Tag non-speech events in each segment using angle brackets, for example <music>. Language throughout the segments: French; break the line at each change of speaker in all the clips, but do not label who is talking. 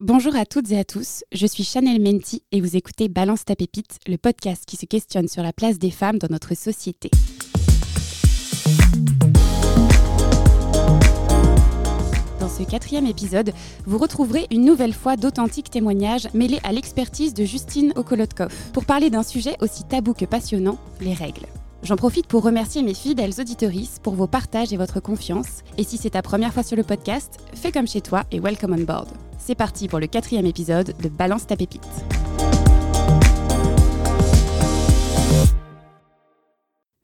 Bonjour à toutes et à tous, je suis Chanel Menti et vous écoutez Balance ta pépite, le podcast qui se questionne sur la place des femmes dans notre société. Dans ce quatrième épisode, vous retrouverez une nouvelle fois d'authentiques témoignages mêlés à l'expertise de Justine Okolotkov pour parler d'un sujet aussi tabou que passionnant, les règles. J'en profite pour remercier mes fidèles auditorices pour vos partages et votre confiance. Et si c'est ta première fois sur le podcast, fais comme chez toi et welcome on board. C'est parti pour le quatrième épisode de Balance ta pépite.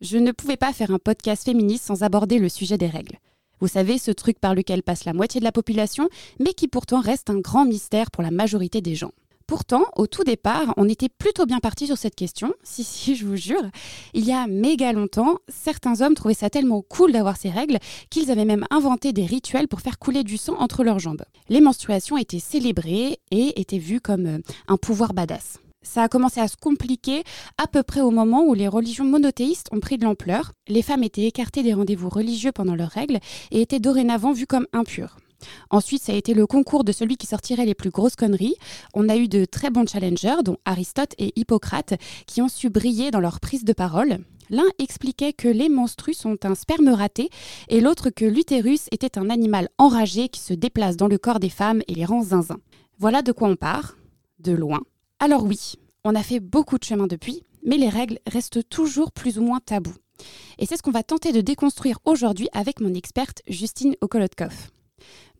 Je ne pouvais pas faire un podcast féministe sans aborder le sujet des règles. Vous savez, ce truc par lequel passe la moitié de la population, mais qui pourtant reste un grand mystère pour la majorité des gens. Pourtant, au tout départ, on était plutôt bien parti sur cette question. <laughs> Si, si, je vous jure. Il y a méga longtemps, certains hommes trouvaient ça tellement cool d'avoir ces règles qu'ils avaient même inventé des rituels pour faire couler du sang entre leurs jambes. Les menstruations étaient célébrées et étaient vues comme euh, un pouvoir badass. Ça a commencé à se compliquer à peu près au moment où les religions monothéistes ont pris de l'ampleur. Les femmes étaient écartées des rendez-vous religieux pendant leurs règles et étaient dorénavant vues comme impures. Ensuite, ça a été le concours de celui qui sortirait les plus grosses conneries. On a eu de très bons challengers, dont Aristote et Hippocrate, qui ont su briller dans leur prise de parole. L'un expliquait que les menstrues sont un sperme raté et l'autre que l'utérus était un animal enragé qui se déplace dans le corps des femmes et les rend zinzin. Voilà de quoi on part, de loin. Alors oui, on a fait beaucoup de chemin depuis, mais les règles restent toujours plus ou moins tabous. Et c'est ce qu'on va tenter de déconstruire aujourd'hui avec mon experte Justine Okolotkov.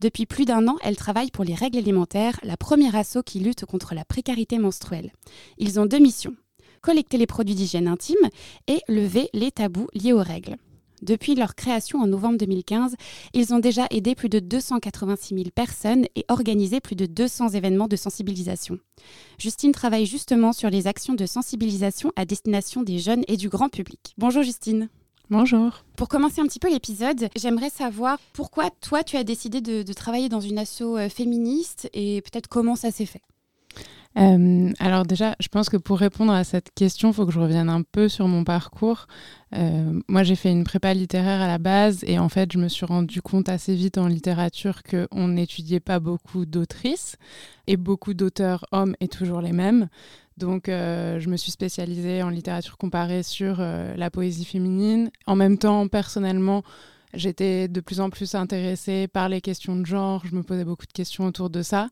Depuis plus d'un an, elle travaille pour les règles alimentaires, la première asso qui lutte contre la précarité menstruelle. Ils ont deux missions collecter les produits d'hygiène intime et lever les tabous liés aux règles. Depuis leur création en novembre 2015, ils ont déjà aidé plus de 286 000 personnes et organisé plus de 200 événements de sensibilisation. Justine travaille justement sur les actions de sensibilisation à destination des jeunes et du grand public. Bonjour Justine.
Bonjour.
Pour commencer un petit peu l'épisode, j'aimerais savoir pourquoi toi tu as décidé de, travailler dans une asso euh, féministe et peut-être comment ça s'est fait?
Euh, alors déjà, je pense que pour répondre à cette question, il faut que je revienne un peu sur mon parcours. Euh, moi, j'ai fait une prépa littéraire à la base et en fait, je me suis rendu compte assez vite en littérature qu'on n'étudiait pas beaucoup d'autrices et beaucoup d'auteurs hommes et toujours les mêmes. Donc, euh, je me suis spécialisée en littérature comparée sur euh, la poésie féminine. En même temps, personnellement, j'étais de plus en plus intéressée par les questions de genre. Je me posais beaucoup de questions autour de ça.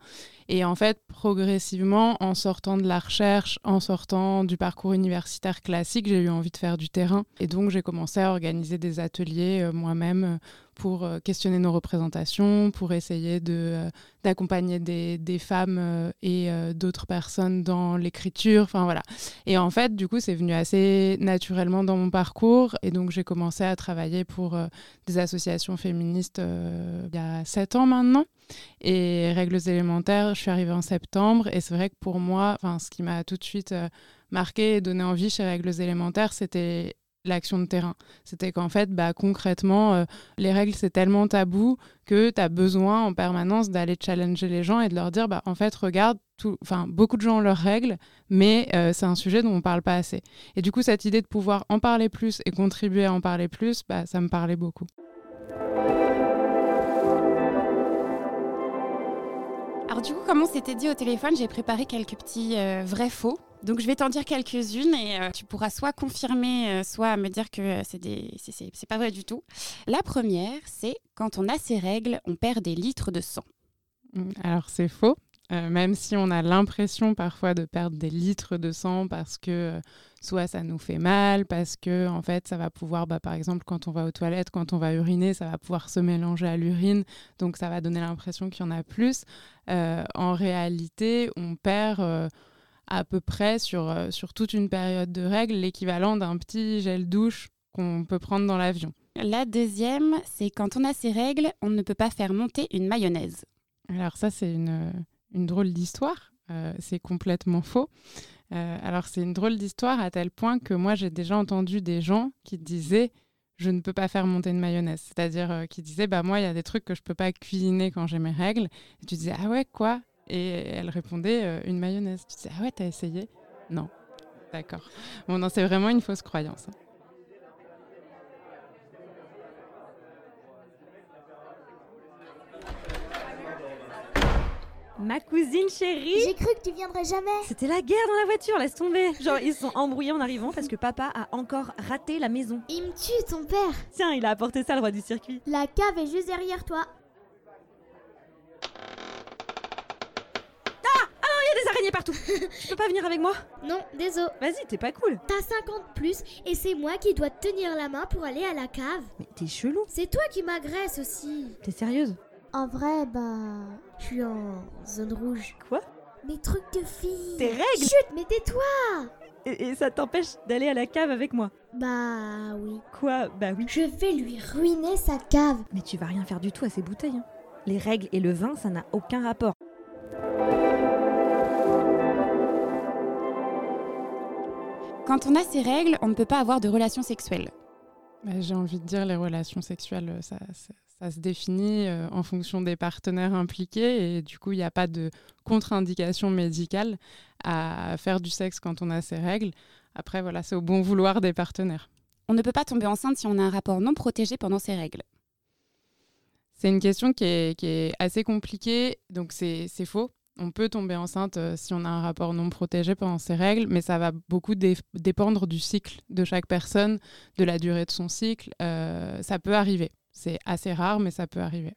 Et en fait, progressivement, en sortant de la recherche, en sortant du parcours universitaire classique, j'ai eu envie de faire du terrain. Et donc, j'ai commencé à organiser des ateliers euh, moi-même pour euh, questionner nos représentations, pour essayer de, euh, d'accompagner des, des, femmes euh, et d'autres personnes dans l'écriture. Enfin voilà. Et en fait, du coup, c'est venu assez naturellement dans mon parcours. Et donc, j'ai commencé à travailler pour des associations féministes il y a sept ans maintenant. Et Règles élémentaires, je suis arrivée en septembre. Et c'est vrai que pour moi, ce qui m'a tout de suite marqué et donné envie chez Règles élémentaires, c'était l'action de terrain. C'était qu'en fait, bah, concrètement, euh, les règles, c'est tellement tabou que tu as besoin en permanence d'aller challenger les gens et de leur dire, bah, en fait, regarde, tout, beaucoup de gens ont leurs règles, mais euh, c'est un sujet dont on ne parle pas assez. Et du coup, cette idée de pouvoir en parler plus et contribuer à en parler plus, bah, ça me parlait beaucoup.
Alors du coup, comme on s'était dit au téléphone, j'ai préparé quelques petits euh, vrais-faux donc je vais t'en dire quelques-unes et euh, tu pourras soit confirmer, euh, soit me dire que des... c'est pas vrai du tout. La première, c'est quand on a ces règles, on perd des litres de sang.
Mmh, alors c'est faux. Euh, même si on a l'impression parfois de perdre des litres de sang parce que soit ça nous fait mal, parce que en fait ça va pouvoir, bah, par exemple quand on va aux toilettes, quand on va uriner, ça va pouvoir se mélanger à l'urine, donc ça va donner l'impression qu'il y en a plus. en réalité, on perd à peu près sur, euh, sur toute une période de règles l'équivalent d'un petit gel douche qu'on peut prendre dans l'avion.
La deuxième, c'est quand on a ces règles, on ne peut pas faire monter une mayonnaise.
Alors ça, c'est une, une drôle d'histoire. Euh, c'est complètement faux. Euh, alors c'est une drôle d'histoire à tel point que moi, j'ai déjà entendu des gens qui disaient je ne peux pas faire monter une mayonnaise. C'est-à-dire qui disaient, bah moi, il y a des trucs que je ne peux pas cuisiner quand j'ai mes règles. Et tu disais, ah ouais, quoi? Et elle répondait euh, une mayonnaise. Tu disais, ah ouais, t'as essayé? Non. D'accord. Bon, non, c'est vraiment une fausse croyance. Hein.
Ma cousine chérie
J'ai cru que tu viendrais jamais.
C'était la guerre dans la voiture, laisse tomber. Genre, ils se sont embrouillés en arrivant parce que papa a encore raté la maison.
Il me tue, ton père.
Tiens, il a apporté ça, le roi du circuit.
La cave est juste derrière toi.
Partout. tu peux pas venir avec moi
Non, désolé.
Vas-y, t'es pas cool.
T'as 50 plus et c'est moi qui dois te tenir la main pour aller à la cave.
Mais t'es chelou.
C'est toi qui m'agresse aussi.
T'es sérieuse
En vrai, bah. Je suis en zone rouge.
Quoi
Mes trucs de fille.
Tes règles
Chut, mais tais-toi
et, et ça t'empêche d'aller à la cave avec moi
Bah oui.
Quoi Bah oui.
Je vais lui ruiner sa cave.
Mais tu vas rien faire du tout à ces bouteilles. hein. Les règles et le vin, ça n'a aucun rapport.
Quand on a ces règles, on ne peut pas avoir de relations sexuelles.
Bah, J'ai envie de dire, les relations sexuelles, ça, ça- ça se définit euh, en fonction des partenaires impliqués et du coup, il n'y a pas de contre-indication médicale à faire du sexe quand on a ces règles. Après, voilà, c'est au bon vouloir des partenaires.
On ne peut pas tomber enceinte si on a un rapport non protégé pendant ces règles.
C'est une question qui est, qui est assez compliquée, donc c'est faux. On peut tomber enceinte euh, si on a un rapport non protégé pendant ces règles, mais ça va beaucoup dé- dépendre du cycle de chaque personne, de la durée de son cycle. Euh, ça peut arriver. C'est assez rare, mais ça peut arriver.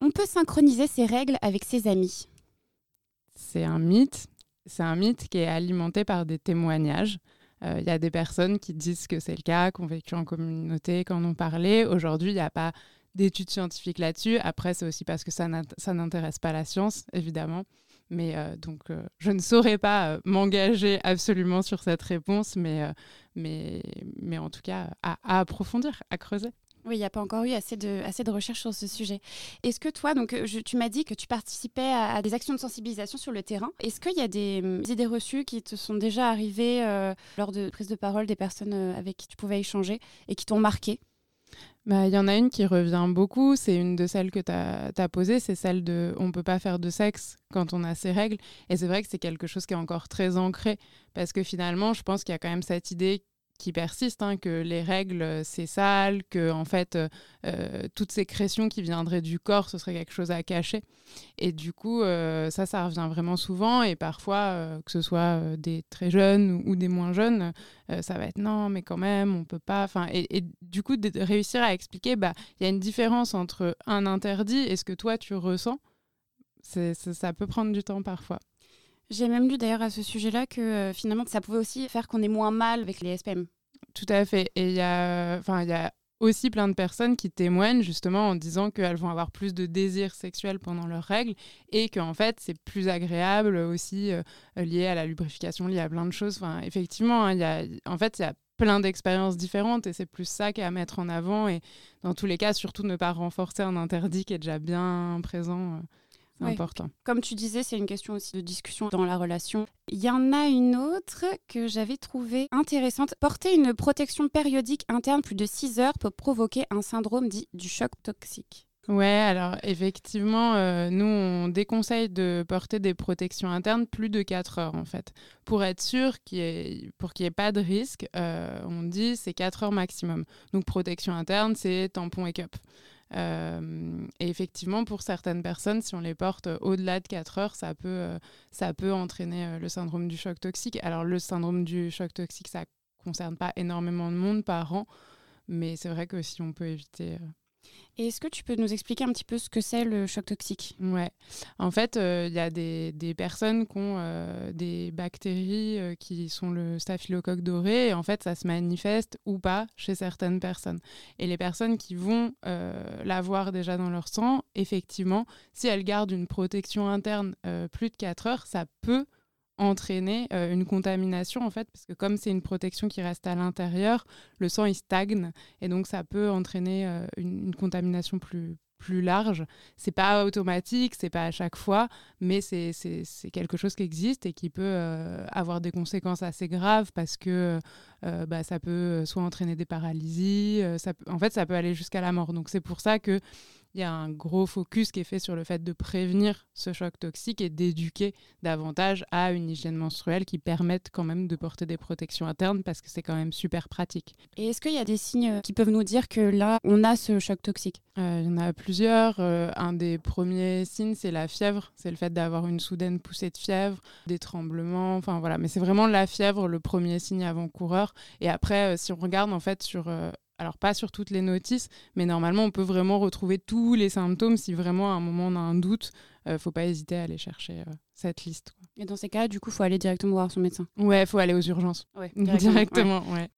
On peut synchroniser ces règles avec ses amis.
C'est un mythe. C'est un mythe qui est alimenté par des témoignages. Euh, Il y a des personnes qui disent que c'est le cas, qui ont vécu en communauté, qui en ont parlé. Aujourd'hui, il n'y a pas d'études scientifiques là-dessus. Après, c'est aussi parce que ça n'intéresse pas la science, évidemment. Mais euh, donc, euh, je ne saurais pas euh, m'engager absolument sur cette réponse, mais, mais, mais en tout cas, à, approfondir, à creuser.
Oui, il n'y a pas encore eu assez de, assez de recherches sur ce sujet. Est-ce que toi, donc, tu m'as dit que tu participais à, des actions de sensibilisation sur le terrain. Est-ce qu'il y a des hum, idées reçues qui te sont déjà arrivées lors de prise de parole des personnes avec qui tu pouvais échanger et qui t'ont marqué?
Bah, Il y en a une qui revient beaucoup, c'est une de celles que tu as, posées, c'est celle de on peut pas faire de sexe quand on a ces règles. Et c'est vrai que c'est quelque chose qui est encore très ancré, parce que finalement, je pense qu'il y a quand même cette idée qui persiste, hein, que les règles, euh, c'est sale, que en fait, euh, euh, toute sécrétion qui viendrait du corps, ce serait quelque chose à cacher. Et du coup, euh, ça, ça revient vraiment souvent. Et parfois, euh, que ce soit euh, des très jeunes ou, des moins jeunes, euh, ça va être non, mais quand même, on peut pas. Enfin, et, du coup, réussir à expliquer, bah, il y a une différence entre un interdit et ce que toi tu ressens. C'est- ça peut prendre du temps parfois.
J'ai même lu d'ailleurs à ce sujet-là que euh, finalement, ça pouvait aussi faire qu'on est moins mal avec les SPM.
Tout à fait. Et il y a, enfin, il y a aussi plein de personnes qui témoignent justement en disant qu'elles vont avoir plus de désir sexuel pendant leurs règles et qu'en fait c'est plus agréable aussi euh, lié à la lubrification, lié à plein de choses. Enfin, effectivement, hein, il y a, en fait, il y a plein d'expériences différentes et c'est plus ça qui est à mettre en avant et dans tous les cas, surtout ne pas renforcer un interdit qui est déjà bien présent. euh, c'est important.
Comme tu disais, c'est une question aussi de discussion dans la relation. Il y en a une autre que j'avais trouvée intéressante. Porter une protection périodique interne plus de 6 heures peut provoquer un syndrome dit du choc toxique.
Ouais, alors effectivement, euh, nous, on déconseille de porter des protections internes plus de 4 heures, en fait. Pour être sûr qu'il y ait, pour qu'il n'y ait pas de risque, euh, on dit c'est 4 heures maximum. Donc, protection interne, c'est tampon et cup. Euh, et effectivement, pour certaines personnes, si on les porte au-delà de 4 heures, ça peut, euh, ça peut entraîner euh, le syndrome du choc toxique. Alors, le syndrome du choc toxique, ça concerne pas énormément de monde par an, mais c'est vrai que si on peut éviter...
Et est-ce que tu peux nous expliquer un petit peu ce que c'est le choc toxique?
Ouais. En fait, euh, il y a des, des personnes qui ont euh, des bactéries euh, qui sont le staphylocoque doré et en fait, ça se manifeste ou pas chez certaines personnes. Et les personnes qui vont l'avoir déjà dans leur sang, effectivement, si elles gardent une protection interne plus de 4 heures, ça peut entraîner euh, une contamination en fait parce que comme c'est une protection qui reste à l'intérieur le sang il stagne et donc ça peut entraîner euh, une, contamination plus plus large. C'est pas automatique c'est pas à chaque fois mais c'est quelque chose qui existe et qui peut euh, avoir des conséquences assez graves parce que bah, ça peut soit entraîner des paralysies ça peut- en fait ça peut aller jusqu'à la mort. Donc c'est pour ça que il y a un gros focus qui est fait sur le fait de prévenir ce choc toxique et d'éduquer davantage à une hygiène menstruelle qui permette quand même de porter des protections internes parce que c'est quand même super pratique.
Et est-ce qu'il y a des signes qui peuvent nous dire que là, on a ce choc toxique?
Euh, Il y en a plusieurs. Euh, un des premiers signes, c'est la fièvre. C'est le fait d'avoir une soudaine poussée de fièvre, des tremblements. Enfin voilà, mais c'est vraiment la fièvre le premier signe avant-coureur. Et après, euh, si on regarde en fait sur alors pas sur toutes les notices, mais normalement on peut vraiment retrouver tous les symptômes si vraiment à un moment on a un doute. ne euh, faut pas hésiter à aller chercher euh, cette liste.
Et dans ces cas, du coup, faut aller directement voir son médecin.
Ouais, faut aller aux urgences. <laughs> directement, ouais.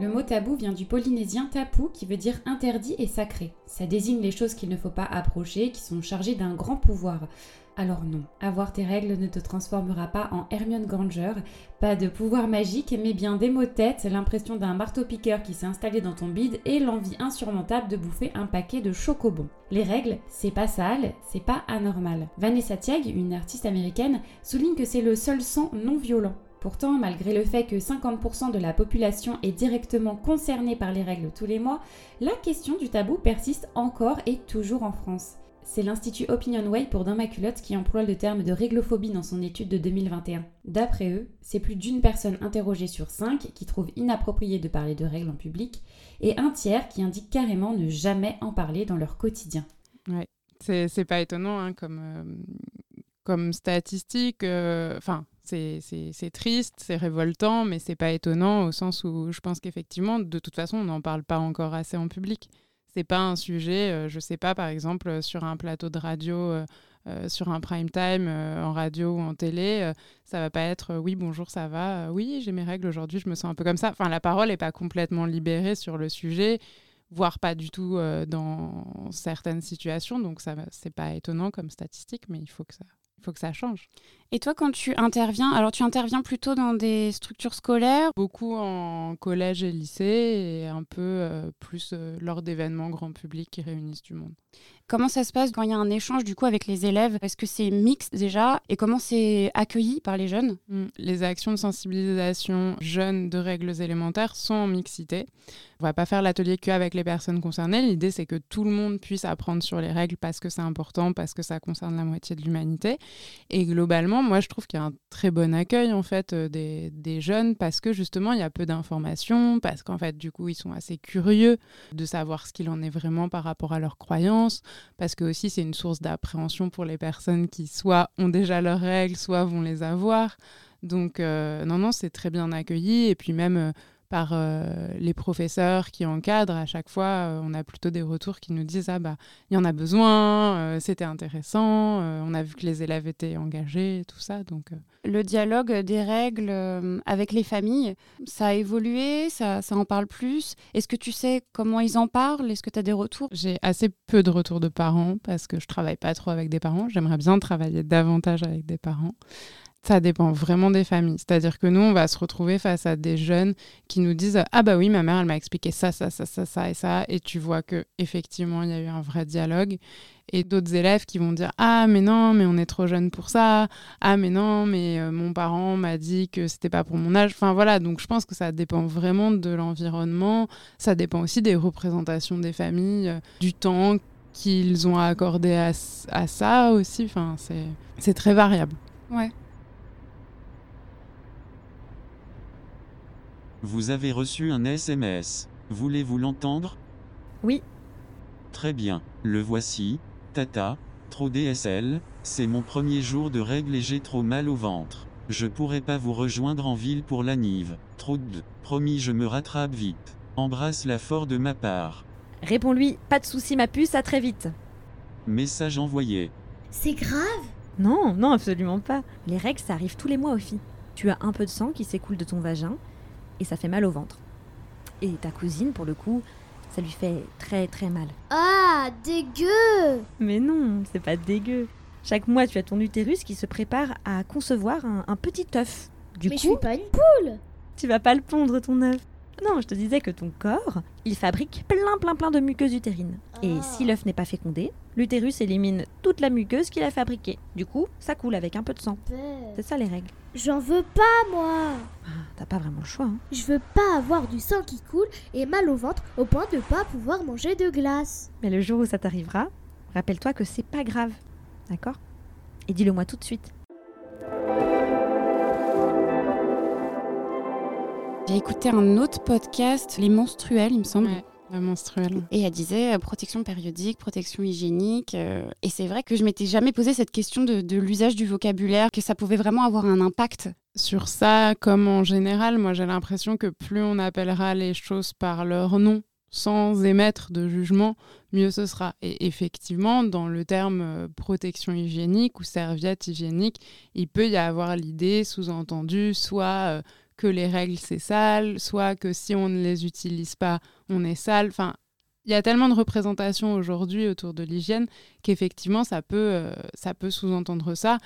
Le mot tabou vient du polynésien tapu qui veut dire interdit et sacré. Ça désigne les choses qu'il ne faut pas approcher, qui sont chargées d'un grand pouvoir. Alors non, avoir tes règles ne te transformera pas en Hermione Granger, pas de pouvoir magique, mais bien des mots de tête, l'impression d'un marteau-piqueur qui s'est installé dans ton bide et l'envie insurmontable de bouffer un paquet de chocobons. Les règles, c'est pas sale, c'est pas anormal. Vanessa Tiag, une artiste américaine, souligne que c'est le seul sang non violent. Pourtant, malgré le fait que 50% de la population est directement concernée par les règles tous les mois, la question du tabou persiste encore et toujours en France. C'est l'Institut Opinion Way pour Dans qui emploie le terme de réglophobie dans son étude de 2021. D'après eux, c'est plus d'une personne interrogée sur cinq qui trouve inapproprié de parler de règles en public et un tiers qui indique carrément ne jamais en parler dans leur quotidien.
Ouais, c'est pas étonnant hein, comme, euh, comme statistique. Euh, enfin, c'est triste, c'est révoltant, mais c'est pas étonnant au sens où je pense qu'effectivement, de toute façon, on n'en parle pas encore assez en public c'est pas un sujet, euh, je sais pas, par exemple, euh, sur un plateau de radio, euh, sur un prime time, en radio ou en télé, ça va pas être oui, bonjour, ça va, oui, j'ai mes règles aujourd'hui, je me sens un peu comme ça. Enfin, la parole n'est pas complètement libérée sur le sujet, voire pas du tout dans certaines situations, donc ça c'est pas étonnant comme statistique, mais il faut que ça, il faut que ça change.
Et toi, quand tu interviens, alors tu interviens plutôt dans des structures scolaires
Beaucoup en collège et lycée et un peu euh, plus euh, lors d'événements grand public qui réunissent du monde.
Comment ça se passe quand il y a un échange du coup avec les élèves? Est-ce que c'est mixte déjà? Et comment c'est accueilli par les jeunes?
Hmm. Les actions de sensibilisation jeunes de règles élémentaires sont en mixité. On va pas faire l'atelier qu'avec les personnes concernées. L'idée c'est que tout le monde puisse apprendre sur les règles parce que c'est important, parce que ça concerne la moitié de l'humanité. Et globalement, moi, je trouve qu'il y a un très bon accueil en fait euh, des, des, jeunes parce que justement, il y a peu d'informations, parce qu'en fait, du coup, ils sont assez curieux de savoir ce qu'il en est vraiment par rapport à leurs croyances, parce que aussi c'est une source d'appréhension pour les personnes qui soit ont déjà leurs règles, soit vont les avoir. Donc, euh, non, non, c'est très bien accueilli. Et puis même, euh, par euh, les professeurs qui encadrent. À chaque fois, euh, on a plutôt des retours qui nous disent ah bah il y en a besoin, euh, c'était intéressant, on a vu que les élèves étaient engagés, tout ça. Donc
le dialogue des règles avec les familles, ça a évolué, ça, ça en parle plus. Est-ce que tu sais comment ils en parlent? Est-ce que tu as des retours?
J'ai assez peu de retours de parents parce que je travaille pas trop avec des parents. J'aimerais bien travailler davantage avec des parents. Ça dépend vraiment des familles. C'est-à-dire que nous, on va se retrouver face à des jeunes qui nous disent Ah, bah oui, ma mère, elle m'a expliqué ça, ça, ça, ça, ça et ça. Et tu vois que effectivement il y a eu un vrai dialogue. Et d'autres élèves qui vont dire Ah, mais non, mais on est trop jeune pour ça. Ah, mais non, mais euh, mon parent m'a dit que c'était pas pour mon âge. Enfin, voilà. Donc, je pense que ça dépend vraiment de l'environnement. Ça dépend aussi des représentations des familles, euh, du temps qu'ils ont accordé à, à ça aussi. Enfin, c'est très variable.
Ouais.
Vous avez reçu un SMS. Voulez-vous l'entendre?
Oui.
Très bien, le voici. Tata, trop DSL, c'est mon premier jour de règle et j'ai trop mal au ventre. Je pourrais pas vous rejoindre en ville pour la Nive. Trop de. Promis, je me rattrape vite. Embrasse la fort de ma part.
Réponds-lui, pas de souci ma puce, à très vite.
Message envoyé.
C'est grave?
Non, non, absolument pas. Les règles, ça arrive tous les mois aux filles. Tu as un peu de sang qui s'écoule de ton vagin, et ça fait mal au ventre. Et ta cousine, pour le coup, ça lui fait très très mal.
Ah, dégueu
Mais non, c'est pas dégueu. Chaque mois, tu as ton utérus qui se prépare à concevoir un, petit œuf. Du
Mais
coup,
je suis pas une poule
tu vas pas le pondre ton œuf. Non, je te disais que ton corps, il fabrique plein plein plein de muqueuses utérines. Et
Ah.
si l'œuf n'est pas fécondé, L'utérus élimine toute la muqueuse qu'il a fabriquée. Du coup, ça coule avec un peu de sang. C'est ça les règles.
J'en veux pas, moi
Ah, T'as pas vraiment le choix. Hein.
Je veux pas avoir du sang qui coule et mal au ventre au point de pas pouvoir manger de glace.
Mais le jour où ça t'arrivera, rappelle-toi que c'est pas grave. D'accord? Et dis-le moi tout de suite.
J'ai écouté un autre podcast, Les Menstruels, il me semble.
Ouais, menstruelle.
Et elle disait euh, protection périodique, protection hygiénique. euh, et c'est vrai que je m'étais jamais posé cette question de, de l'usage du vocabulaire, que ça pouvait vraiment avoir un impact.
Sur ça, comme en général, moi j'ai l'impression que plus on appellera les choses par leur nom, sans émettre de jugement, mieux ce sera. Et effectivement, dans le terme euh, protection hygiénique ou serviette hygiénique, il peut y avoir l'idée sous-entendue, soit euh, que les règles c'est sale, soit que si on ne les utilise pas, on est sale. Enfin, il y a tellement de représentations aujourd'hui autour de l'hygiène qu'effectivement, ça peut, euh, ça peut sous-entendre ça.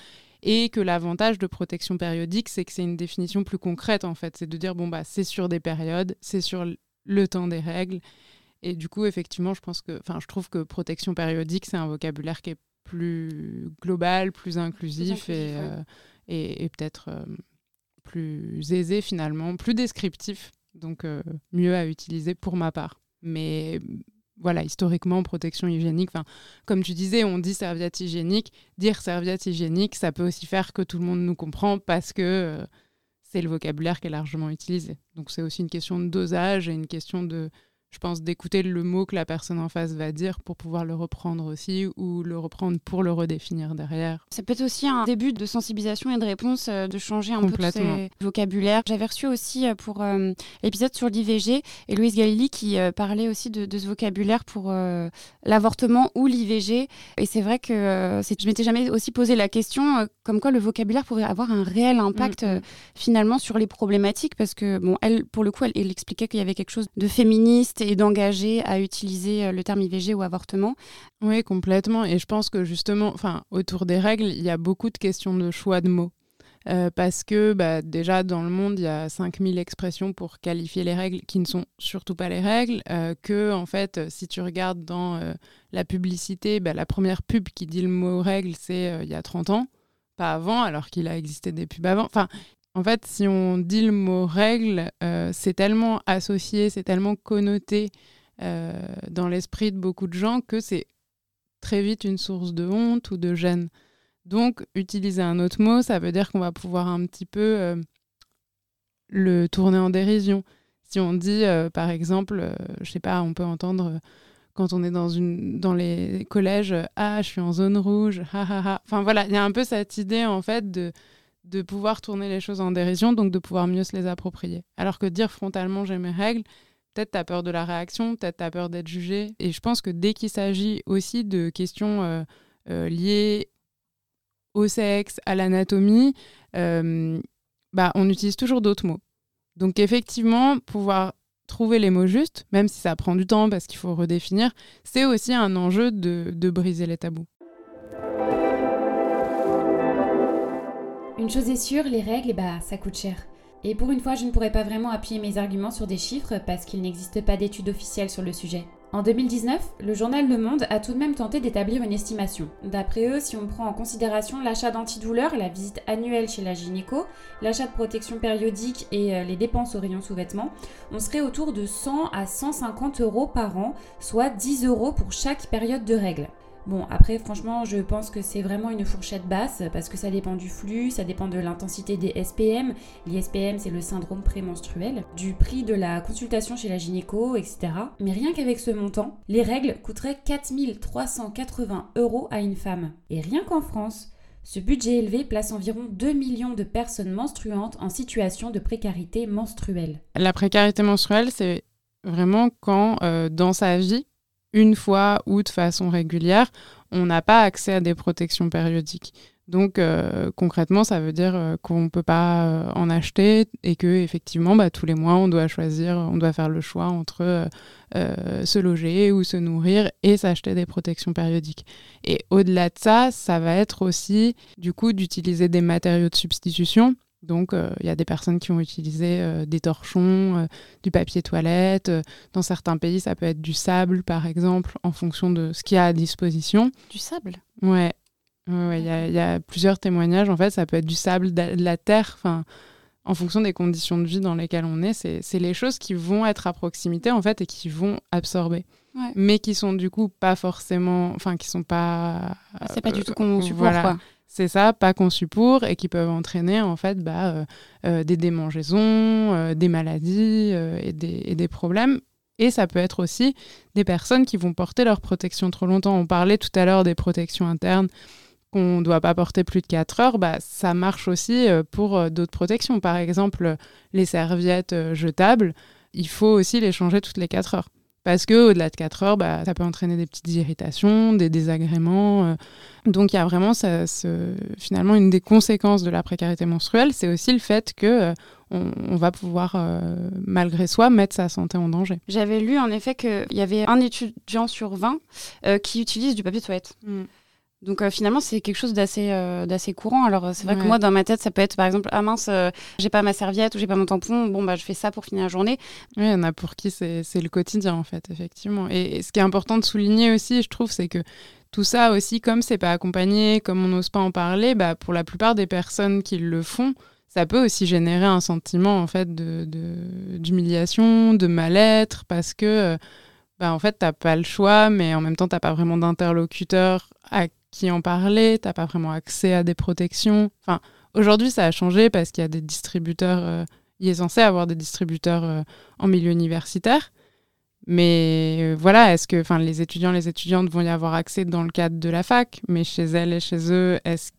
Et que l'avantage de protection périodique, c'est que c'est une définition plus concrète, en fait. C'est de dire, bon, bah, c'est sur des périodes, c'est sur le temps des règles. Et du coup, effectivement, je pense que, enfin, je trouve que protection périodique, c'est un vocabulaire qui est plus global, plus inclusif,
inclusif,
et,
ouais.
euh, et, et peut-être euh, plus aisé finalement, plus descriptif, donc euh, mieux à utiliser pour ma part. Mais voilà, historiquement, protection hygiénique, comme tu disais, on dit serviette hygiénique. Dire serviette hygiénique, ça peut aussi faire que tout le monde nous comprend parce que euh, c'est le vocabulaire qui est largement utilisé. Donc c'est aussi une question de dosage et une question de, je pense, d'écouter le mot que la personne en face va dire pour pouvoir le reprendre aussi ou le reprendre pour le redéfinir derrière.
Ça peut être aussi un début de sensibilisation et de réponse, euh, de changer un peu ces vocabulaires. J'avais reçu aussi euh, pour euh, l'épisode sur l'IVG et Louise Galili qui parlait aussi de, de ce vocabulaire pour l'avortement ou l'IVG. Et c'est vrai que je m'étais jamais aussi posé la question comme quoi le vocabulaire pouvait avoir un réel impact
Mm, mm.
finalement sur les problématiques parce que bon elle pour le coup elle, elle expliquait qu'il y avait quelque chose de féministe et d'engagé à utiliser euh, le terme IVG ou avortement.
Oui, complètement. Et je pense que justement, enfin, autour des règles, il y a beaucoup de questions de choix de mots. Euh, parce que bah, déjà dans le monde, il y a 5000 expressions pour qualifier les règles qui ne sont surtout pas les règles. euh, que en fait, euh, si tu regardes dans la publicité, bah, la première pub qui dit le mot règle, c'est il y a 30 ans, pas avant, alors qu'il a existé des pubs avant. Enfin, en fait, si on dit le mot règle, euh, c'est tellement associé, c'est tellement connoté euh, dans l'esprit de beaucoup de gens que c'est très vite une source de honte ou de gêne. Donc, utiliser un autre mot, ça veut dire qu'on va pouvoir un petit peu euh, le tourner en dérision. Si on dit, par exemple, euh, je sais pas, on peut entendre quand on est dans, une, dans les collèges, ah, je suis en zone rouge, ha ha ha. Enfin voilà, il y a un peu cette idée en fait de, de pouvoir tourner les choses en dérision, donc de pouvoir mieux se les approprier. Alors que dire frontalement j'ai mes règles, peut-être tu as peur de la réaction, peut-être tu as peur d'être jugé. Et je pense que dès qu'il s'agit aussi de questions euh, euh, liées au sexe, à l'anatomie, euh, bah, on utilise toujours d'autres mots. Donc effectivement, pouvoir trouver les mots justes, même si ça prend du temps parce qu'il faut redéfinir, c'est aussi un enjeu de, de briser les tabous.
Une chose est sûre, les règles, eh bah, ça coûte cher. Et pour une fois, je ne pourrais pas vraiment appuyer mes arguments sur des chiffres parce qu'il n'existe pas d'études officielles sur le sujet. En 2019, le journal Le Monde a tout de même tenté d'établir une estimation. D'après eux, si on prend en considération l'achat d'antidouleurs, la visite annuelle chez la gynéco, l'achat de protection périodique et euh, les dépenses au rayon sous-vêtements, on serait autour de 100 à 150 euros par an, soit 10 euros pour chaque période de règles. Bon, après, franchement, je pense que c'est vraiment une fourchette basse parce que ça dépend du flux, ça dépend de l'intensité des SPM. L'ISPM, c'est le syndrome prémenstruel, du prix de la consultation chez la gynéco, etc. Mais rien qu'avec ce montant, les règles coûteraient 4380 euros à une femme. Et rien qu'en France, ce budget élevé place environ 2 millions de personnes menstruantes en situation de précarité menstruelle.
La précarité menstruelle, c'est vraiment quand euh, dans sa vie, une fois ou de façon régulière, on n'a pas accès à des protections périodiques. Donc euh, concrètement, ça veut dire euh, qu'on ne peut pas euh, en acheter et que effectivement, bah, tous les mois, on doit choisir, on doit faire le choix entre se loger ou se nourrir et s'acheter des protections périodiques. Et au-delà de ça, ça va être aussi du coup d'utiliser des matériaux de substitution. Donc, il y a des personnes qui ont utilisé des torchons, du papier toilette. dans certains pays, ça peut être du sable, par exemple, en fonction de ce qu'il y a à disposition.
Du sable?
Ouais. Il y, a plusieurs témoignages. En fait, ça peut être du sable, de la terre. Enfin, en fonction des conditions de vie dans lesquelles on est, c'est les choses qui vont être à proximité, en fait, et qui vont absorber. Mais qui sont du coup pas forcément. Enfin, qui sont pas.
C'est pas du tout conçu pour, quoi.
C'est ça, pas conçu pour, et qui peuvent entraîner en fait bah, euh, euh, des démangeaisons, euh, des maladies et des, et, des, problèmes. Et ça peut être aussi des personnes qui vont porter leur protection trop longtemps. On parlait tout à l'heure des protections internes qu'on ne doit pas porter plus de 4 heures. Bah, ça marche aussi pour d'autres protections. Par exemple, les serviettes jetables, il faut aussi les changer toutes les 4 heures. Parce qu'au-delà de 4 heures, bah, ça peut entraîner des petites irritations, des désagréments. Euh. Donc il y a vraiment finalement une des conséquences de la précarité menstruelle, c'est aussi le fait que euh, on, va pouvoir, euh, malgré soi, mettre sa santé en danger.
J'avais lu en effet qu'il y avait un étudiant sur 20 qui utilise du papier toilette. Mm. Donc euh, finalement, c'est quelque chose d'assez euh, d'assez courant. Alors c'est vrai que moi, dans ma tête, ça peut être par exemple, ah mince, euh, j'ai pas ma serviette ou j'ai pas mon tampon. Bon bah je fais ça pour finir la journée.
Oui, il y en a pour qui c'est le quotidien en fait, effectivement. Et, ce qui est important de souligner aussi, je trouve, c'est que tout ça aussi, comme c'est pas accompagné, comme on n'ose pas en parler, bah, pour la plupart des personnes qui le font, ça peut aussi générer un sentiment en fait de d'humiliation, de, mal-être, parce que bah, en fait, t'as pas le choix, mais en même temps, t'as pas vraiment d'interlocuteur à qui en parlait, t'as pas vraiment accès à des protections. Enfin, aujourd'hui, ça a changé parce qu'il y a des distributeurs, euh, il est censé avoir des distributeurs euh, en milieu universitaire. Mais euh, voilà, est-ce que enfin, les étudiants, les étudiantes vont y avoir accès dans le cadre de la fac, mais chez elles et chez eux, est-ce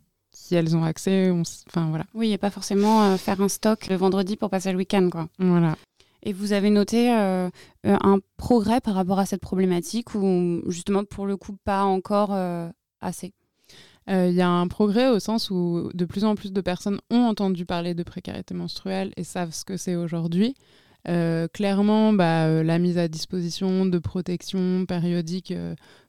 qu'elles ont accès Enfin voilà.
Oui, a pas forcément faire un stock le vendredi pour passer le week-end, quoi.
Voilà.
Et vous avez noté un progrès par rapport à cette problématique ou justement pour le coup pas encore assez
euh, il y a un progrès au sens où de plus en plus de personnes ont entendu parler de précarité menstruelle et savent ce que c'est aujourd'hui. Euh, clairement, bah, euh, la mise à disposition de protection périodique,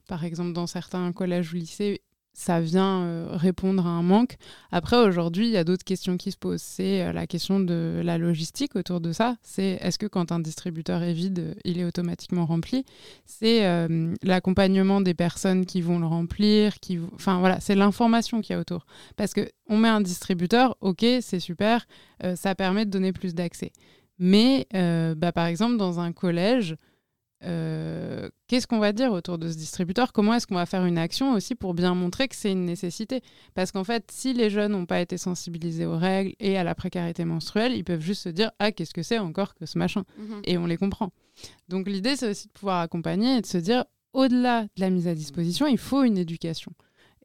par exemple dans certains collèges ou lycées, ça vient euh, répondre à un manque. Après, aujourd'hui, il y a d'autres questions qui se posent. C'est euh, la question de la logistique autour de ça. C'est est-ce que quand un distributeur est vide, il est automatiquement rempli? C'est euh, l'accompagnement des personnes qui vont le remplir. Enfin, voilà, c'est l'information qu'il y a autour. Parce qu'on met un distributeur, ok, c'est super, ça permet de donner plus d'accès. Mais, bah, par exemple, dans un collège, euh, qu'est-ce qu'on va dire autour de ce distributeur? Comment est-ce qu'on va faire une action aussi pour bien montrer que c'est une nécessité? Parce qu'en fait, si les jeunes n'ont pas été sensibilisés aux règles et à la précarité menstruelle, ils peuvent juste se dire Ah, qu'est-ce que c'est encore que ce machin mhm? Et on les comprend. Donc l'idée, c'est aussi de pouvoir accompagner et de se dire Au-delà de la mise à disposition, il faut une éducation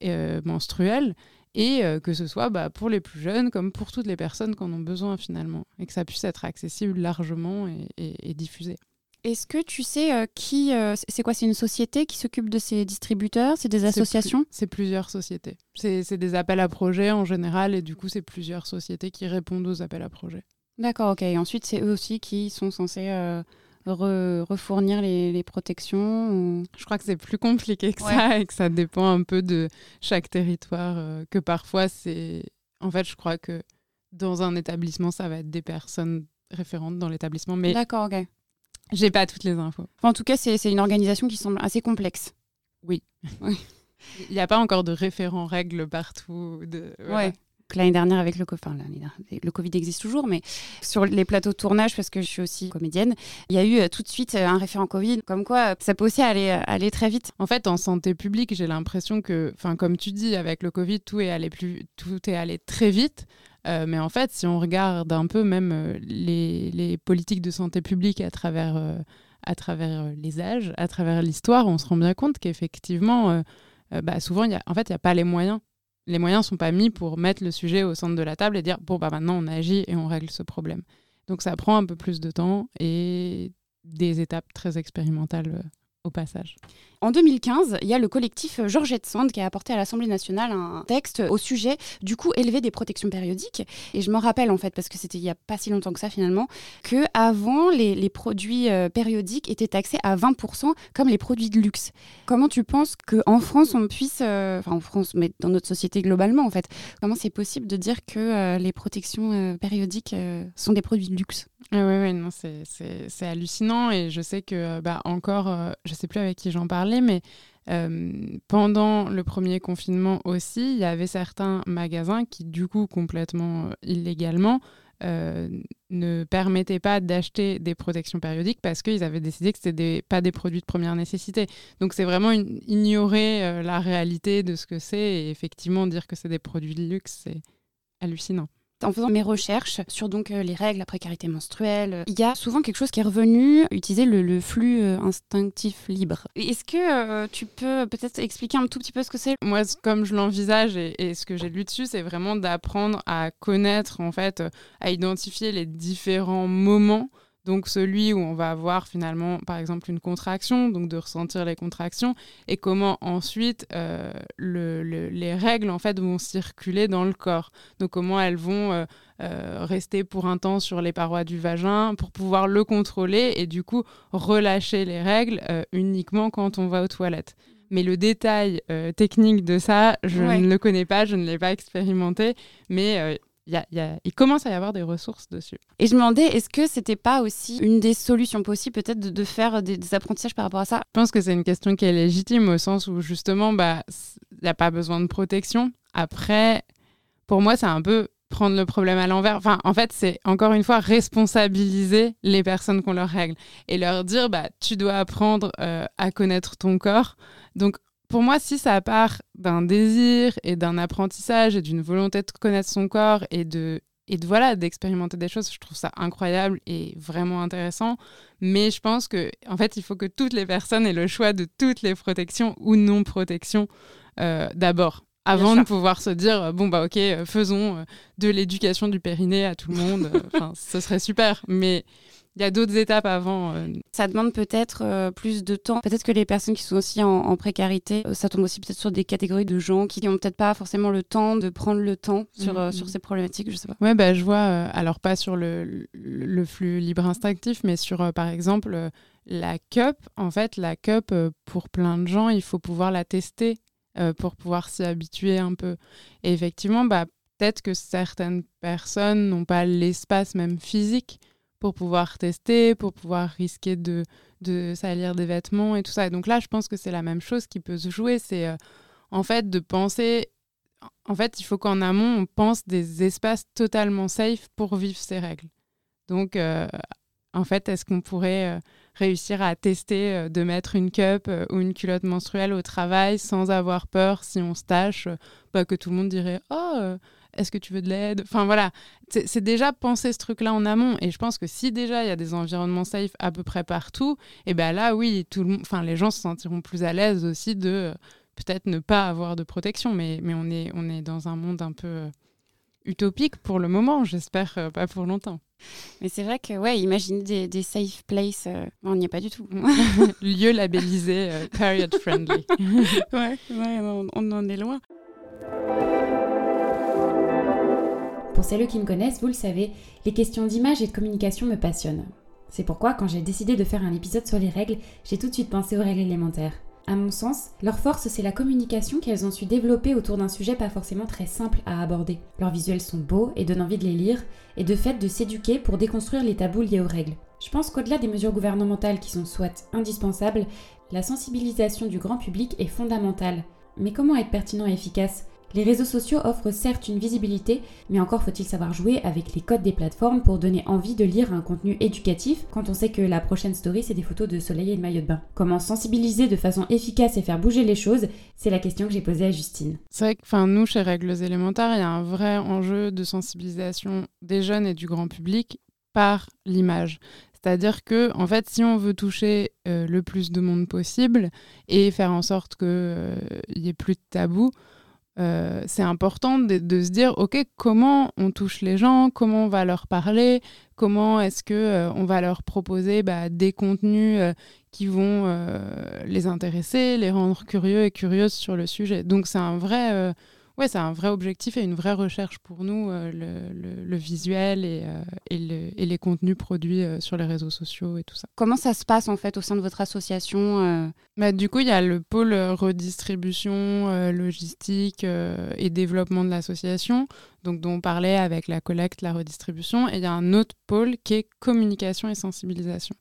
euh, menstruelle et euh, que ce soit bah, pour les plus jeunes comme pour toutes les personnes qui en ont besoin finalement, et que ça puisse être accessible largement et diffusé.
Est-ce que tu sais euh, qui. Euh, c'est quoi C'est une société qui s'occupe de ces distributeurs C'est des associations?
C'est plusieurs sociétés. C'est des appels à projets en général, et du coup, c'est plusieurs sociétés qui répondent aux appels à projets.
D'accord, ok. Et ensuite, c'est eux aussi qui sont censés euh, refournir les, protections
Je crois que c'est plus compliqué que ça, et que ça dépend un peu de chaque territoire. que parfois, c'est. En fait, je crois que dans un établissement, ça va être des personnes référentes dans l'établissement. Mais
D'accord, ok.
J'ai pas toutes les infos.
en tout cas, c'est une organisation qui semble assez complexe.
Oui. <laughs> Il n'y a pas encore de référents règles partout. De,
Ouais. L'année dernière avec le Covid, le Covid existe toujours, mais sur les plateaux de tournage, parce que je suis aussi comédienne, il y a eu euh, tout de suite euh, un référent Covid, comme quoi euh, ça peut aussi aller, aller très vite.
En fait, en santé publique, j'ai l'impression que, enfin, comme tu dis, avec le Covid, tout est allé plus, tout est allé très vite. Euh, mais en fait, si on regarde un peu même euh, les, politiques de santé publique à travers, euh, les âges, à travers l'histoire, on se rend bien compte qu'effectivement, bah, souvent, en fait, il n'y a pas les moyens. Les moyens ne sont pas mis pour mettre le sujet au centre de la table et dire, bon, bah, maintenant, on agit et on règle ce problème. Donc ça prend un peu plus de temps et des étapes très expérimentales au passage.
En 2015, il y a le collectif Georgette Sand qui a apporté à l'Assemblée nationale un texte au sujet du coût élevé des protections périodiques. Et je m'en rappelle en fait, parce que c'était il n'y a pas si longtemps que ça finalement, que avant les, produits euh, périodiques étaient taxés à 20% comme les produits de luxe. Comment tu penses qu'en France on puisse, euh, enfin en France, mais dans notre société globalement en fait, comment c'est possible de dire que euh, les protections périodiques sont des produits de luxe?
Oui, ouais, non, c'est hallucinant et je sais que, bah, encore, je sais plus avec qui j'en parlais, mais pendant le premier confinement aussi, il y avait certains magasins qui, du coup, complètement illégalement, euh, ne permettaient pas d'acheter des protections périodiques parce qu'ils avaient décidé que ce n'étaient pas des produits de première nécessité. Donc c'est vraiment ignorer euh, la réalité de ce que c'est et effectivement dire que c'est des produits de luxe, c'est hallucinant
en faisant mes recherches sur donc euh, les règles, la précarité menstruelle, il y a souvent quelque chose qui est revenu, utiliser le, flux euh, instinctif libre. Est-ce que euh, tu peux peut-être expliquer un tout petit peu ce que c'est?
Moi, comme je l'envisage et, et, ce que j'ai lu dessus, c'est vraiment d'apprendre à connaître, en fait, à identifier les différents moments donc celui où on va avoir finalement, par exemple, une contraction, donc de ressentir les contractions, et comment ensuite euh, les règles en fait vont circuler dans le corps. Donc comment elles vont euh, euh, rester pour un temps sur les parois du vagin pour pouvoir le contrôler et du coup relâcher les règles uniquement quand on va aux toilettes. Mais le détail technique de ça, je ne le connais pas, je ne l'ai pas expérimenté, mais il commence à y avoir des ressources dessus.
Et je me demandais, est-ce que c'était pas aussi une des solutions possibles, peut-être, de, faire des, apprentissages par rapport à ça?
Je pense que c'est une question qui est légitime au sens où, justement, bah, il n'y a pas besoin de protection. Après, pour moi, c'est un peu prendre le problème à l'envers. Enfin, en fait, c'est encore une fois responsabiliser les personnes qu'on leur règle et leur dire, bah, tu dois apprendre euh, à connaître ton corps. Donc, pour moi, si ça part d'un désir et d'un apprentissage et d'une volonté de connaître son corps et de et de voilà d'expérimenter des choses, je trouve ça incroyable et vraiment intéressant. Mais je pense que en fait, il faut que toutes les personnes aient le choix de toutes les protections ou non protections euh, d'abord. Avant de pouvoir se dire bon bah ok euh, faisons euh, de l'éducation du périnée à tout le monde <laughs> enfin ce serait super. Mais il y a d'autres étapes avant. Euh.
Ça demande peut-être euh, plus de temps. Peut-être que les personnes qui sont aussi en, précarité, euh, ça tombe aussi peut-être sur des catégories de gens qui n'ont peut-être pas forcément le temps de prendre le temps sur, sur mm. ces problématiques, je sais pas.
Ouais, bah, je vois, alors pas sur le, le, flux libre instinctif, mais sur par exemple la cup. En fait, la cup, pour plein de gens, il faut pouvoir la tester pour pouvoir s'y habituer un peu. Et effectivement, bah, peut-être que certaines personnes n'ont pas l'espace même physique pour pouvoir tester, pour pouvoir risquer de, de salir des vêtements et tout ça. Et donc là, je pense que c'est la même chose qui peut se jouer. C'est euh, en fait de penser. En fait, il faut qu'en amont, on pense des espaces totalement safe pour vivre ces règles. Donc, euh, en fait, est-ce qu'on pourrait euh, réussir à tester de mettre une cup ou une culotte menstruelle au travail sans avoir peur si on se tâche, pas que tout le monde dirait Oh, est-ce que tu veux de l'aide? Enfin voilà, c'est déjà penser ce truc-là en amont. Et je pense que si déjà il y a des environnements safe à peu près partout, et eh ben là oui, tout le, enfin les gens se sentiront plus à l'aise aussi de euh, peut-être ne pas avoir de protection. Mais, mais on, est, on est dans un monde un peu euh, utopique pour le moment, j'espère euh, pas pour longtemps.
Mais c'est vrai que, ouais, imaginer des, des safe places, on n'y est pas du tout. <laughs>
Lieu labellisé period friendly. <laughs>
ouais, ouais on, on en est loin.
Pour celles qui me connaissent, vous le savez, les questions d'image et de communication me passionnent. C'est pourquoi, quand j'ai décidé de faire un épisode sur les règles, j'ai tout de suite pensé aux règles élémentaires. À mon sens, leur force, c'est la communication qu'elles ont su développer autour d'un sujet pas forcément très simple à aborder. Leurs visuels sont beaux et donnent envie de les lire, et de fait de s'éduquer pour déconstruire les tabous liés aux règles. Je pense qu'au-delà des mesures gouvernementales qui sont soit indispensables, la sensibilisation du grand public est fondamentale. Mais comment être pertinent et efficace? Les réseaux sociaux offrent certes une visibilité, mais encore faut-il savoir jouer avec les codes des plateformes pour donner envie de lire un contenu éducatif quand on sait que la prochaine story c'est des photos de soleil et de maillot de bain. Comment sensibiliser de façon efficace et faire bouger les choses C'est la question que j'ai posée à Justine.
C'est vrai que enfin, nous, chez Règles élémentaires, il y a un vrai enjeu de sensibilisation des jeunes et du grand public par l'image. C'est-à-dire que, en fait, si on veut toucher euh, le plus de monde possible et faire en sorte qu'il n'y euh, ait plus de tabous, euh, c'est important de, se dire, OK, comment on touche les gens, comment on va leur parler, comment est-ce que euh, on va leur proposer bah, des contenus euh, qui vont les intéresser, les rendre curieux et curieuses sur le sujet. Donc c'est un vrai ouais, c'est un vrai objectif et une vraie recherche pour nous, euh, le, visuel et, euh, et, les contenus produits euh, sur les réseaux sociaux et tout ça.
Comment ça se passe en fait au sein de votre association
bah, Du coup, il y a le pôle redistribution, logistique et développement de l'association, donc dont on parlait avec la collecte, la redistribution, et il y a un autre pôle qui est communication et sensibilisation.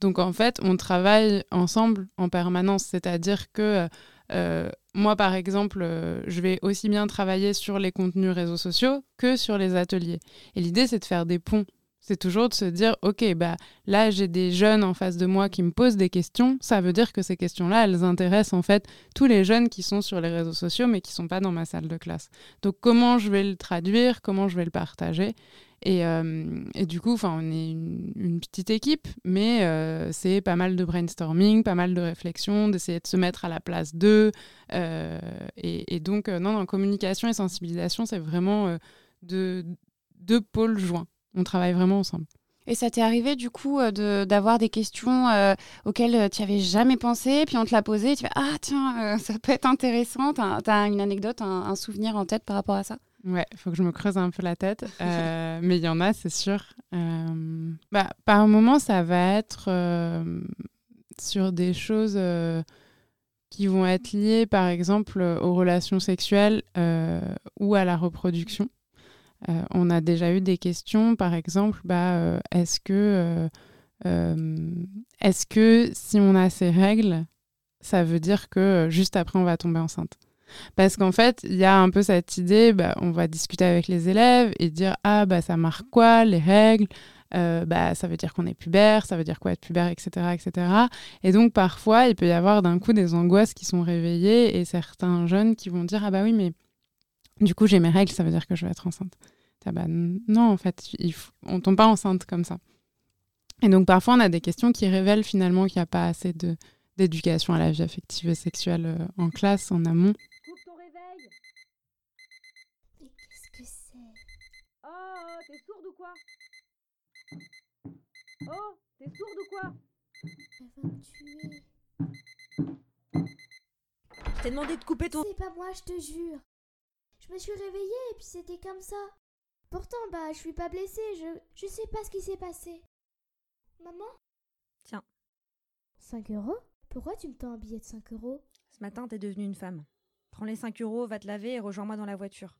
Donc en fait, on travaille ensemble en permanence, c'est-à-dire que euh, moi, par exemple, euh, je vais aussi bien travailler sur les contenus réseaux sociaux que sur les ateliers. Et l'idée, c'est de faire des ponts. C'est toujours de se dire, OK, bah, là, j'ai des jeunes en face de moi qui me posent des questions. Ça veut dire que ces questions-là, elles intéressent en fait tous les jeunes qui sont sur les réseaux sociaux, mais qui ne sont pas dans ma salle de classe. Donc, comment je vais le traduire? Comment je vais le partager? Euh, et, du coup, on est une, petite équipe, mais euh, c'est pas mal de brainstorming, pas mal de réflexion, d'essayer de se mettre à la place d'eux. Euh, et, donc, non, non, communication et sensibilisation, c'est vraiment deux, deux pôles joints. On travaille vraiment ensemble.
Et ça t'est arrivé du coup d'avoir des questions auxquelles tu n'avais jamais pensé, puis on te l'a posé, et tu fais Ah tiens, <laughs> ça peut être intéressant. Tu as, une anecdote, un, souvenir en tête par rapport à ça?
Ouais, il faut que je me creuse un peu la tête. <laughs> Euh, mais il y en a, c'est sûr. Euh, bah, par moment, ça va être euh, sur des choses qui vont être liées, par exemple, aux relations sexuelles ou à la reproduction. on a déjà eu des questions, par exemple, bah, est-ce que, est-ce que si on a ces règles, ça veut dire que juste après, on va tomber enceinte? Parce qu'en fait, il y a un peu cette idée, bah, on va discuter avec les élèves et dire Ah, bah, ça marque quoi, les règles? Euh, bah, Ça veut dire qu'on est pubère, ça veut dire quoi être pubère, etc., etc. Et donc, parfois, il peut y avoir d'un coup des angoisses qui sont réveillées et certains jeunes qui vont dire Ah, bah oui, mais du coup, j'ai mes règles, ça veut dire que je vais être enceinte. Ah, bah, non, en fait, il on tombe pas enceinte comme ça. Et donc, parfois, on a des questions qui révèlent finalement qu'il n'y a pas assez de d'éducation à la vie affective et sexuelle euh, en classe, en amont.
t'es sourde ou quoi? Oh, t'es sourde ou quoi?
Elle va me tuer.
Je t'ai demandé de couper ton...
C'est pas moi, je te jure. Je me suis réveillée et puis c'était comme ça. Pourtant, bah, je suis pas blessée, je... Je sais pas ce qui s'est passé. Maman?
Tiens.
5 euros? Pourquoi tu me tends un billet de 5 euros?
Ce matin, t'es devenue une femme. Prends les 5 euros, va te laver et rejoins-moi dans la voiture.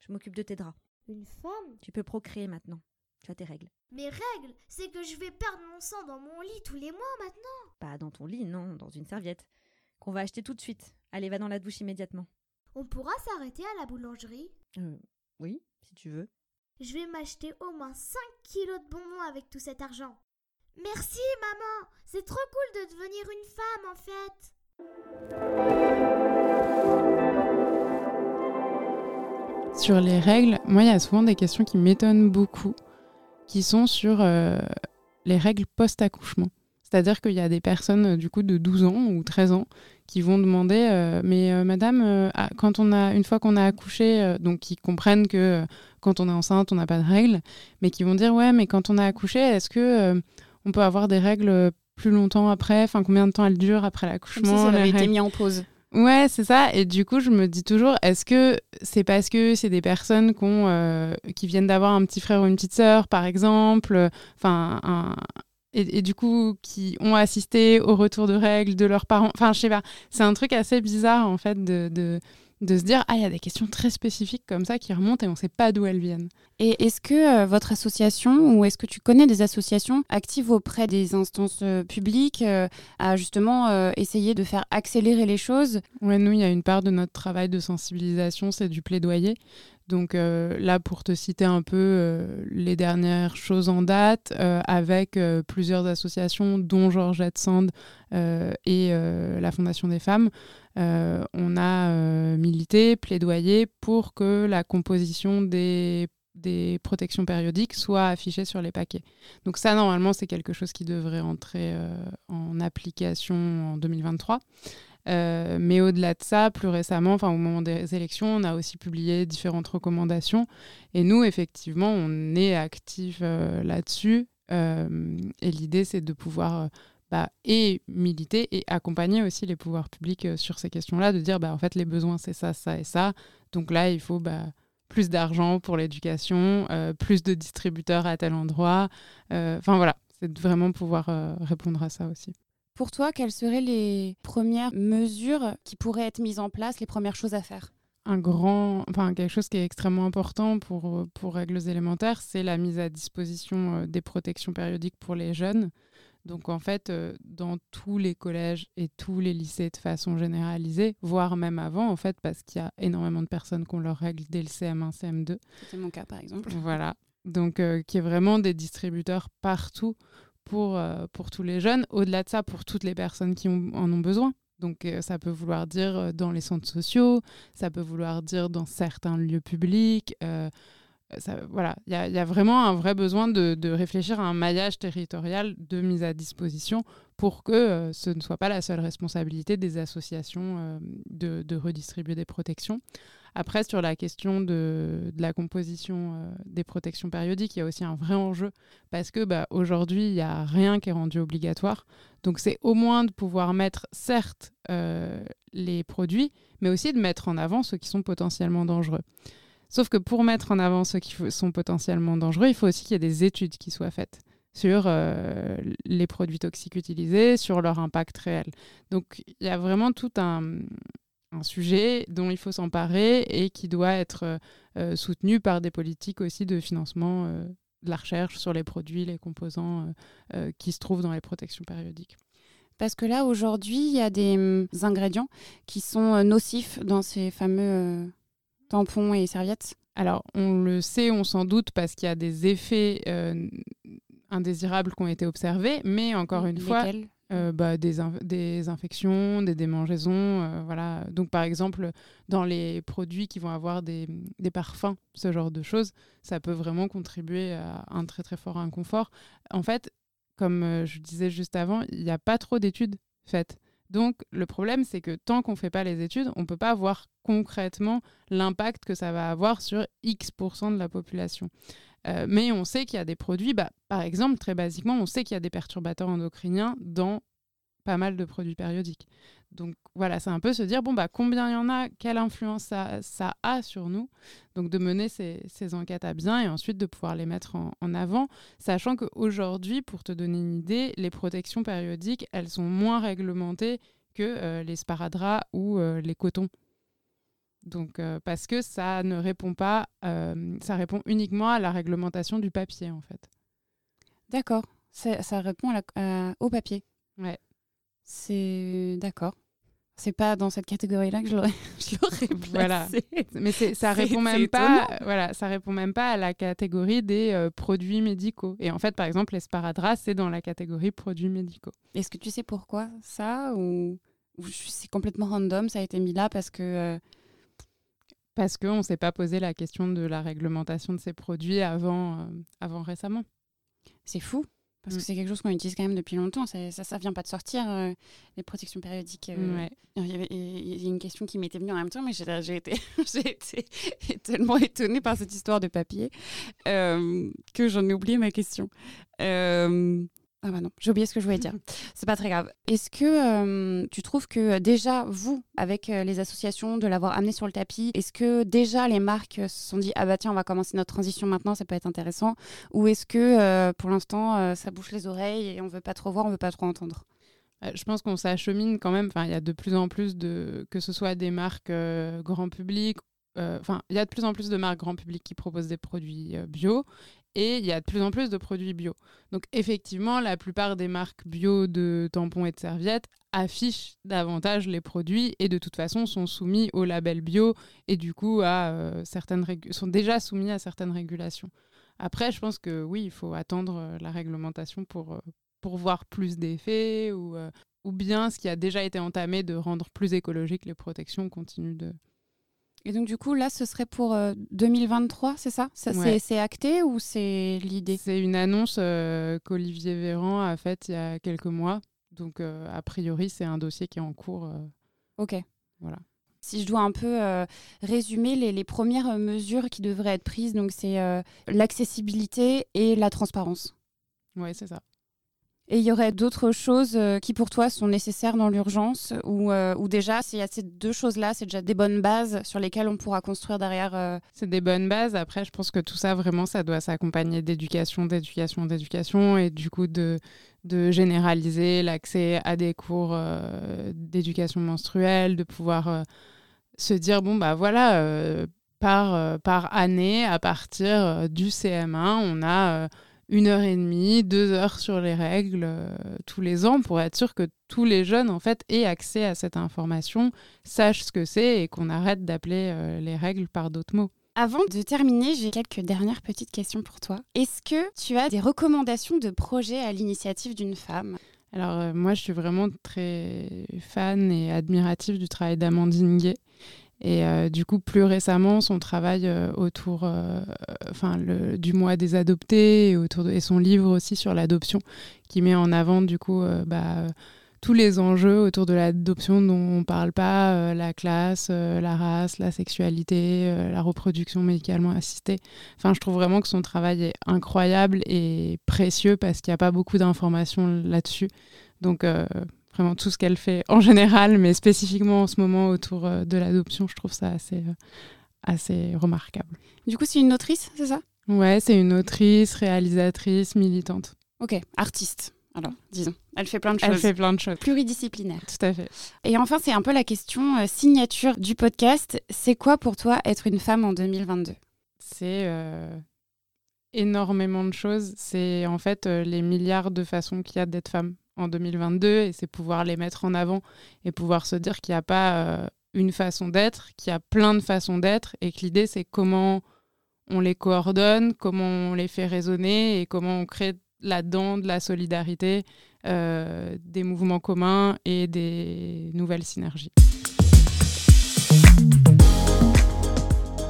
Je m'occupe de tes draps.
Une femme
Tu peux procréer maintenant. Tu as tes règles.
Mes règles C'est que je vais perdre mon sang dans mon lit tous les mois maintenant
Pas dans ton lit, non, dans une serviette. Qu'on va acheter tout de suite. Allez, va dans la douche immédiatement.
On pourra s'arrêter à la boulangerie
Euh, oui, si tu veux.
Je vais m'acheter au moins 5 kilos de bonbons avec tout cet argent. Merci, maman C'est trop cool de devenir une femme, en fait
sur les règles, moi, il y a souvent des questions qui m'étonnent beaucoup, qui sont sur euh, les règles post-accouchement. C'est-à-dire qu'il y a des personnes euh, du coup de 12 ans ou 13 ans qui vont demander euh, mais madame ah, quand on a une fois qu'on a accouché donc qui comprennent que quand on est enceinte on n'a pas de règles mais qui vont dire ouais mais quand on a accouché est-ce que on peut avoir des règles plus longtemps après? Enfin combien de temps elles durent après l'accouchement
Comme ça, ça avait été mis en pause.
Ouais, c'est ça. Et du coup, je me dis toujours, est-ce que c'est parce que c'est des personnes euh, qui viennent d'avoir un petit frère ou une petite sœur, par exemple, enfin, et, du coup, qui ont assisté au retour de règles de leurs parents? Enfin, je sais pas. C'est un truc assez bizarre, en fait, de se dire, ah, il y a des questions très spécifiques comme ça qui remontent et on ne sait pas d'où elles viennent.
Et est-ce que euh, votre association ou est-ce que tu connais des associations actives auprès des instances euh, publiques euh, à justement essayer de faire accélérer les choses?
Ouais, nous, il y a une part de notre travail de sensibilisation, c'est du plaidoyer. Donc là, pour te citer un peu les dernières choses en date, avec plusieurs associations, dont Georgette Sand et la Fondation des femmes, on a milité, plaidoyé pour que la composition des protections périodiques soit affichées sur les paquets. Donc ça, normalement, c'est quelque chose qui devrait entrer en application en 2023. Euh, mais au-delà de ça, plus récemment, au moment des élections, on a aussi publié différentes recommandations. Et nous, effectivement, on est actifs euh, là-dessus. et l'idée, c'est de pouvoir bah, et militer et accompagner aussi les pouvoirs publics sur ces questions-là, de dire, bah, en fait, les besoins, c'est ça, ça et ça. Donc là, il faut... Bah, plus d'argent pour l'éducation, plus de distributeurs à tel endroit. Enfin voilà, c'est vraiment pouvoir répondre à ça aussi.
Pour toi, quelles seraient les premières mesures qui pourraient être mises en place, les premières choses à faire?
Un grand, enfin quelque chose qui est extrêmement important pour, pour règles élémentaires, c'est la mise à disposition euh, des protections périodiques pour les jeunes. Donc en fait, euh, dans tous les collèges et tous les lycées de façon généralisée, voire même avant, en fait, parce qu'il y a énormément de personnes qui ont leurs règles dès le CM1, CM2.
C'était mon cas, par exemple.
Voilà. Donc, euh, qui est vraiment des distributeurs partout pour, euh, pour tous les jeunes, au-delà de ça, pour toutes les personnes qui en ont besoin. Donc euh, ça peut vouloir dire dans les centres sociaux, ça peut vouloir dire dans certains lieux publics. Voilà, il y, a vraiment un vrai besoin de, réfléchir à un maillage territorial de mise à disposition pour que ce ne soit pas la seule responsabilité des associations de, de, redistribuer des protections. Après, sur la question de, la composition euh, des protections périodiques, il y a aussi un vrai enjeu parce que bah, aujourd'hui, il n'y a rien qui est rendu obligatoire. Donc, c'est au moins de pouvoir mettre, certes, euh, les produits, mais aussi de mettre en avant ceux qui sont potentiellement dangereux. Sauf que pour mettre en avant ceux qui sont potentiellement dangereux, il faut aussi qu'il y ait des études qui soient faites sur euh, les produits toxiques utilisés, sur leur impact réel. Donc il y a vraiment tout un, sujet dont il faut s'emparer et qui doit être euh, soutenu par des politiques aussi de financement euh, de la recherche sur les produits, les composants qui se trouvent dans les protections périodiques.
Parce que là, aujourd'hui, il y a des hum, ingrédients qui sont nocifs dans ces fameux tampons et serviettes.
Alors, on le sait, on s'en doute, parce qu'il y a des effets indésirables qui ont été observés, mais encore une fois, euh, bah, des, des, infections, des démangeaisons. Euh, voilà. Donc, par exemple, dans les produits qui vont avoir des, des, parfums, ce genre de choses, ça peut vraiment contribuer à un très très fort inconfort. En fait, comme euh, je disais juste avant, il n'y a pas trop d'études faites. Donc, le problème, c'est que tant qu'on ne fait pas les études, on ne peut pas voir concrètement l'impact que ça va avoir sur X% de la population. Euh, mais on sait qu'il y a des produits, bah, par exemple, très basiquement, on sait qu'il y a des perturbateurs endocriniens dans pas mal de produits périodiques. Donc voilà, c'est un peu se dire, bon, bah, combien il y en a, quelle influence ça, a sur nous. Donc de mener ces, enquêtes à bien et ensuite de pouvoir les mettre en, avant, sachant qu'aujourd'hui, pour te donner une idée, les protections périodiques, elles sont moins réglementées que euh, les sparadraps ou euh, les cotons. Donc, euh, parce que ça ne répond pas, ça répond uniquement à la réglementation du papier, en fait.
D'accord. Ça répond au papier.
Ouais.
C'est d'accord. C'est pas dans cette catégorie-là que je l'aurais, <laughs> placé.
Voilà. Mais ça répond même pas. Voilà, ça répond même pas à la catégorie des euh, produits médicaux. Et en fait, par exemple, l'esparadras, c'est dans la catégorie produits médicaux.
Est-ce que tu sais pourquoi ça ou, c'est complètement random Ça a été mis là parce que
parce qu'on ne s'est pas posé la question de la réglementation de ces produits avant, euh, avant récemment.
C'est fou, parce que mm. c'est quelque chose qu'on utilise quand même depuis longtemps. Ça ne vient pas de sortir, euh, les protections périodiques.
Euh.
Il, y a une question qui m'était venue en même temps, mais j'ai été, <laughs> été <laughs> tellement étonnée par cette histoire de papier que j'en ai oublié ma question. Ah bah non, j'ai oublié ce que je voulais dire. <laughs> C'est pas très grave. Est-ce que euh, tu trouves que euh, déjà, vous, avec euh, les associations, de l'avoir amené sur le tapis, est-ce que déjà les marques se sont dit, ah bah tiens, on va commencer notre transition maintenant, ça peut être intéressant Ou est-ce que pour l'instant, ça bouche les oreilles et on veut pas trop voir, on veut pas trop entendre?
Je pense qu'on s'achemine quand même. Enfin, il y a de plus en plus de, que ce soit des marques grand public enfin, il y a de plus en plus de marques grand public qui proposent des produits bio et il y a de plus en plus de produits bio. Donc effectivement, la plupart des marques bio de tampons et de serviettes affichent davantage les produits et de toute façon sont soumis au label bio et du coup à, euh, certaines sont déjà soumis à certaines régulations. Après, je pense que oui, il faut attendre euh, la réglementation pour, euh, pour voir plus d'effets ou, ou bien ce qui a déjà été entamé de rendre plus écologique les protections continue de,
et donc, du coup, là, ce serait pour 2023, euh, c'est ça, C'est acté ou c'est l'idée?
C'est une annonce euh, qu'Olivier Véran a faite il y a quelques mois. Donc, euh, a priori, c'est un dossier qui est en cours
Ok.
Voilà.
Si je dois un peu résumer les, les premières mesures qui devraient être prises, donc c'est l'accessibilité et la transparence.
Ouais, c'est ça.
Et il y aurait d'autres choses euh, qui pour toi sont nécessaires dans l'urgence ou, euh, ou déjà, s'il y a ces deux choses-là, c'est déjà des bonnes bases sur lesquelles on pourra construire derrière. euh,
C'est des bonnes bases. Après, je pense que tout ça, vraiment, ça doit s'accompagner d'éducation, d'éducation, d'éducation et du coup de, généraliser l'accès à des cours euh, d'éducation menstruelle, de pouvoir se dire, bon, bah voilà, par, par année, à partir du CM1, on a... une heure et demie, deux heures sur les règles euh, tous les ans pour être sûr que tous les jeunes en fait aient accès à cette information, sachent ce que c'est et qu'on arrête d'appeler euh, les règles par d'autres mots.
Avant de terminer, j'ai quelques dernières petites questions pour toi. Est-ce que tu as des recommandations de projets à l'initiative d'une femme?
Alors euh, moi je suis vraiment très fan et admirative du travail d'Amandine Gay. Et euh, du coup, plus récemment, son travail euh, autour euh, enfin, du mois des adoptés et, son livre aussi sur l'adoption, qui met en avant du coup bah, tous les enjeux autour de l'adoption dont on ne parle pas, la classe, la race, la sexualité, la reproduction médicalement assistée. Enfin, je trouve vraiment que son travail est incroyable et précieux parce qu'il n'y a pas beaucoup d'informations là-dessus. Donc, vraiment tout ce qu'elle fait en général, mais spécifiquement en ce moment autour euh, de l'adoption, je trouve ça assez, euh, assez remarquable.
Du coup, c'est une autrice, c'est ça?
Ouais, c'est une autrice, réalisatrice, militante.
Ok, artiste. Alors, disons, elle fait plein de
Elle
choses.
fait plein de choses.
Pluridisciplinaire.
Tout à fait.
Et enfin, c'est un peu la question euh, signature du podcast. C'est quoi pour toi être une femme en 2022
C'est euh, énormément de choses. C'est en fait les milliards de façons qu'il y a d'être femme en 2022 et c'est pouvoir les mettre en avant et pouvoir se dire qu'il n'y a pas euh, une façon d'être, qu'il y a plein de façons d'être et que l'idée c'est comment on les coordonne, comment on les fait résonner et comment on crée là-dedans de la solidarité, euh, des mouvements communs et des nouvelles synergies.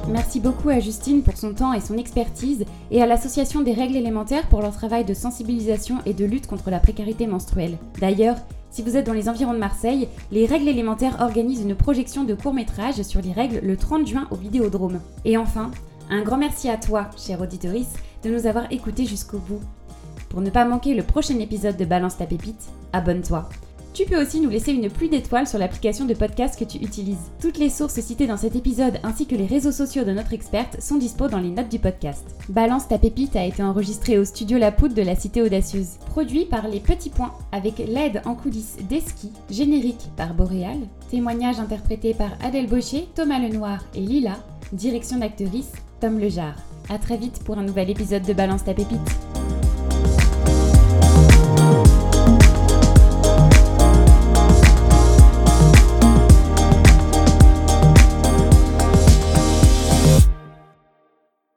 Merci beaucoup à Justine pour son temps et son expertise et à l'Association des règles élémentaires pour leur travail de sensibilisation et de lutte contre la précarité menstruelle. D'ailleurs, si vous êtes dans les environs de Marseille, les règles élémentaires organisent une projection de court-métrage sur les règles le 30 juin au Vidéodrome. Et enfin, un grand merci à toi, chère auditorice, de nous avoir écoutés jusqu'au bout. Pour ne pas manquer le prochain épisode de Balance ta pépite, abonne-toi. Tu peux aussi nous laisser une pluie d'étoiles sur l'application de podcast que tu utilises. Toutes les sources citées dans cet épisode ainsi que les réseaux sociaux de notre experte sont dispo dans les notes du podcast. Balance ta pépite a été enregistré au studio La Poudre de la Cité Audacieuse. Produit par Les Petits Points avec l'aide en coulisses d'Eski, générique par Boréal, témoignage interprété par Adèle Baucher, Thomas Lenoir et Lila, direction d'actrice Tom Lejar. A très vite pour un nouvel épisode de Balance ta pépite.